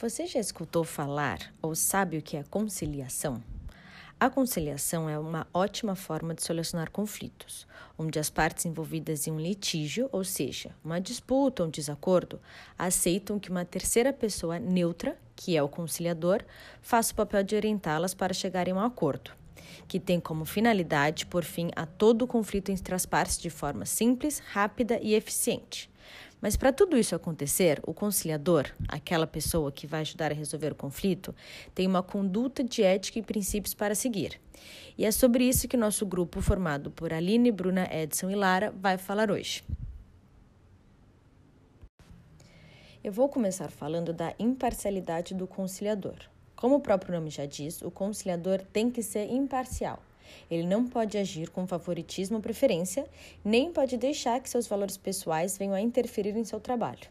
Você já escutou falar ou sabe o que é conciliação? A conciliação é uma ótima forma de solucionar conflitos, onde as partes envolvidas em um litígio, ou seja, uma disputa ou um desacordo, aceitam que uma terceira pessoa neutra, que é o conciliador, faça o papel de orientá-las para chegarem a um acordo, que tem como finalidade por fim a todo o conflito entre as partes de forma simples, rápida e eficiente. Mas para tudo isso acontecer, o conciliador, aquela pessoa que vai ajudar a resolver o conflito, tem uma conduta de ética e princípios para seguir. E é sobre isso que nosso grupo, formado por Aline, Bruna, Edson e Lara, vai falar hoje. Eu vou começar falando da imparcialidade do conciliador. Como o próprio nome já diz, o conciliador tem que ser imparcial. Ele não pode agir com favoritismo ou preferência, nem pode deixar que seus valores pessoais venham a interferir em seu trabalho.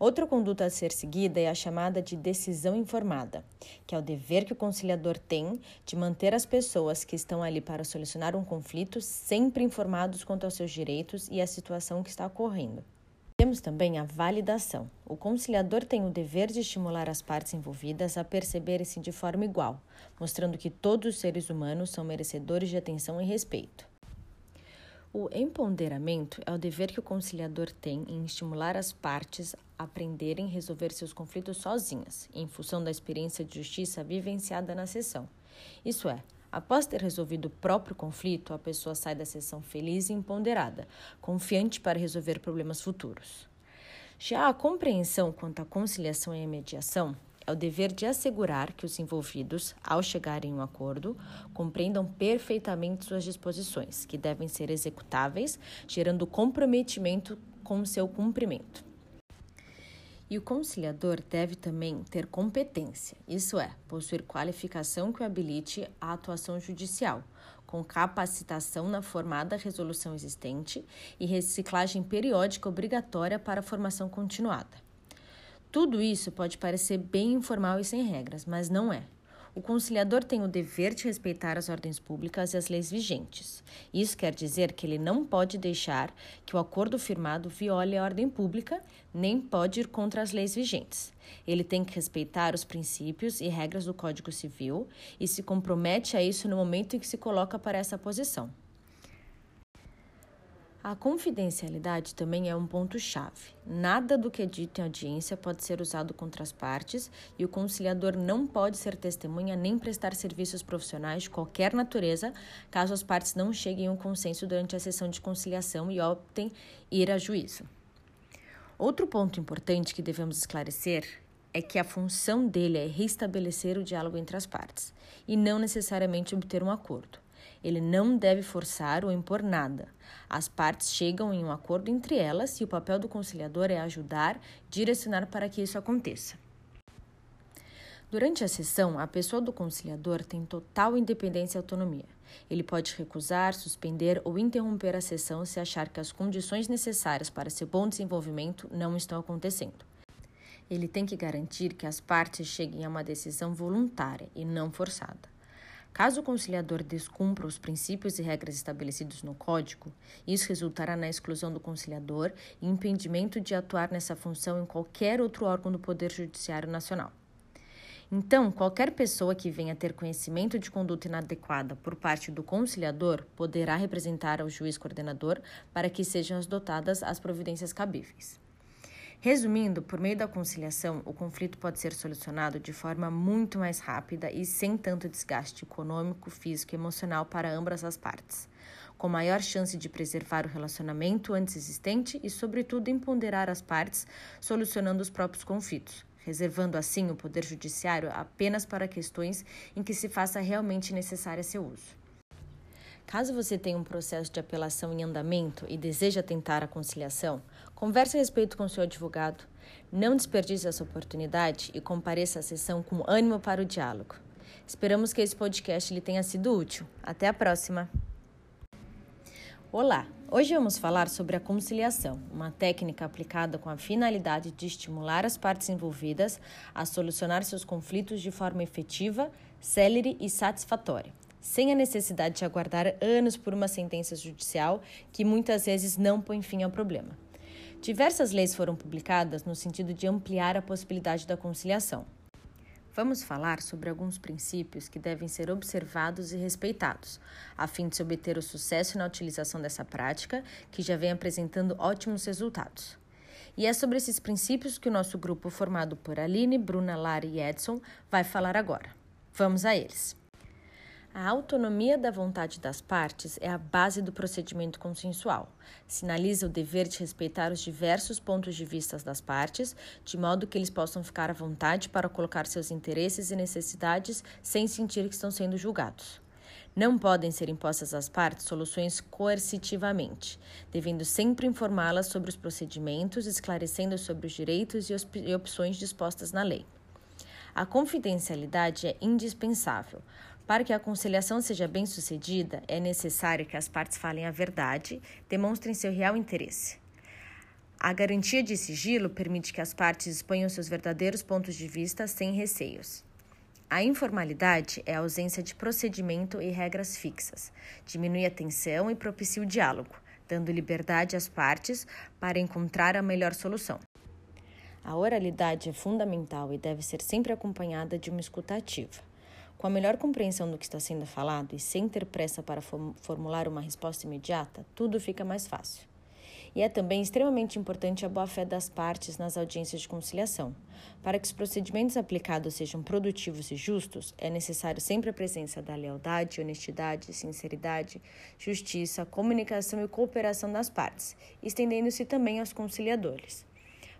Outra conduta a ser seguida é a chamada de decisão informada, que é o dever que o conciliador tem de manter as pessoas que estão ali para solucionar um conflito sempre informados quanto aos seus direitos e à situação que está ocorrendo. Temos também a validação. O conciliador tem o dever de estimular as partes envolvidas a perceberem-se de forma igual, mostrando que todos os seres humanos são merecedores de atenção e respeito. O empoderamento é o dever que o conciliador tem em estimular as partes a aprenderem a resolver seus conflitos sozinhas, em função da experiência de justiça vivenciada na sessão. Isso é, Após ter resolvido o próprio conflito, a pessoa sai da sessão feliz e empoderada, confiante para resolver problemas futuros. Já a compreensão quanto à conciliação e à mediação é o dever de assegurar que os envolvidos, ao chegarem a um acordo, compreendam perfeitamente suas disposições, que devem ser executáveis, gerando comprometimento com seu cumprimento. E o conciliador deve também ter competência, isso é, possuir qualificação que o habilite à atuação judicial, com capacitação na formada resolução existente e reciclagem periódica obrigatória para a formação continuada. Tudo isso pode parecer bem informal e sem regras, mas não é. O conciliador tem o dever de respeitar as ordens públicas e as leis vigentes. Isso quer dizer que ele não pode deixar que o acordo firmado viole a ordem pública, nem pode ir contra as leis vigentes. Ele tem que respeitar os princípios e regras do Código Civil e se compromete a isso no momento em que se coloca para essa posição. A confidencialidade também é um ponto-chave. Nada do que é dito em audiência pode ser usado contra as partes e o conciliador não pode ser testemunha nem prestar serviços profissionais de qualquer natureza caso as partes não cheguem a um consenso durante a sessão de conciliação e optem ir a juízo. Outro ponto importante que devemos esclarecer é que a função dele é restabelecer o diálogo entre as partes e não necessariamente obter um acordo. Ele não deve forçar ou impor nada. As partes chegam em um acordo entre elas e o papel do conciliador é ajudar, direcionar para que isso aconteça. Durante a sessão, a pessoa do conciliador tem total independência e autonomia. Ele pode recusar, suspender ou interromper a sessão se achar que as condições necessárias para seu bom desenvolvimento não estão acontecendo. Ele tem que garantir que as partes cheguem a uma decisão voluntária e não forçada. Caso o conciliador descumpra os princípios e regras estabelecidos no Código, isso resultará na exclusão do conciliador e impedimento de atuar nessa função em qualquer outro órgão do Poder Judiciário Nacional. Então, qualquer pessoa que venha ter conhecimento de conduta inadequada por parte do conciliador poderá representar ao juiz coordenador para que sejam adotadas as providências cabíveis. Resumindo, por meio da conciliação, o conflito pode ser solucionado de forma muito mais rápida e sem tanto desgaste econômico, físico e emocional para ambas as partes, com maior chance de preservar o relacionamento antes existente e, sobretudo, empoderar as partes, solucionando os próprios conflitos, reservando assim o poder judiciário apenas para questões em que se faça realmente necessário seu uso. Caso você tenha um processo de apelação em andamento e deseja tentar a conciliação, converse a respeito com seu advogado. Não desperdice essa oportunidade e compareça à sessão com ânimo para o diálogo. Esperamos que esse podcast lhe tenha sido útil. Até a próxima! Olá! Hoje vamos falar sobre a conciliação, uma técnica aplicada com a finalidade de estimular as partes envolvidas a solucionar seus conflitos de forma efetiva, célere e satisfatória sem a necessidade de aguardar anos por uma sentença judicial que muitas vezes não põe fim ao problema. Diversas leis foram publicadas no sentido de ampliar a possibilidade da conciliação. Vamos falar sobre alguns princípios que devem ser observados e respeitados, a fim de se obter o sucesso na utilização dessa prática, que já vem apresentando ótimos resultados. E é sobre esses princípios que o nosso grupo, formado por Aline, Bruna, Lara e Edson, vai falar agora. Vamos a eles. A autonomia da vontade das partes é a base do procedimento consensual. Sinaliza o dever de respeitar os diversos pontos de vista das partes, de modo que eles possam ficar à vontade para colocar seus interesses e necessidades sem sentir que estão sendo julgados. Não podem ser impostas às partes soluções coercitivamente, devendo sempre informá-las sobre os procedimentos, esclarecendo sobre os direitos e opções dispostas na lei. A confidencialidade é indispensável. Para que a conciliação seja bem sucedida, é necessário que as partes falem a verdade, demonstrem seu real interesse. A garantia de sigilo permite que as partes exponham seus verdadeiros pontos de vista sem receios. A informalidade é a ausência de procedimento e regras fixas, diminui a tensão e propicia o diálogo, dando liberdade às partes para encontrar a melhor solução. A oralidade é fundamental e deve ser sempre acompanhada de uma escuta ativa. Com a melhor compreensão do que está sendo falado e sem ter pressa para formular uma resposta imediata, tudo fica mais fácil. E é também extremamente importante a boa-fé das partes nas audiências de conciliação. Para que os procedimentos aplicados sejam produtivos e justos, é necessário sempre a presença da lealdade, honestidade, sinceridade, justiça, comunicação e cooperação das partes, estendendo-se também aos conciliadores.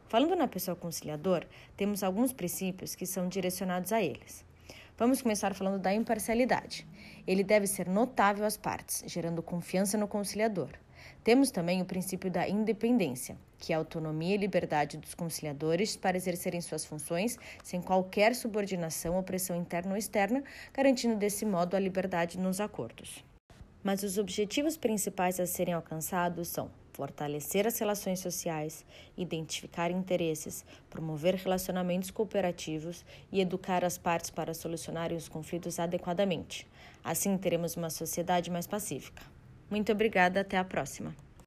Falando na pessoa conciliador, temos alguns princípios que são direcionados a eles. Vamos começar falando da imparcialidade. Ele deve ser notável às partes, gerando confiança no conciliador. Temos também o princípio da independência, que é a autonomia e liberdade dos conciliadores para exercerem suas funções sem qualquer subordinação ou pressão interna ou externa, garantindo desse modo a liberdade nos acordos. Mas os objetivos principais a serem alcançados são fortalecer as relações sociais, identificar interesses, promover relacionamentos cooperativos e educar as partes para solucionarem os conflitos adequadamente. Assim teremos uma sociedade mais pacífica. Muito obrigada, até a próxima.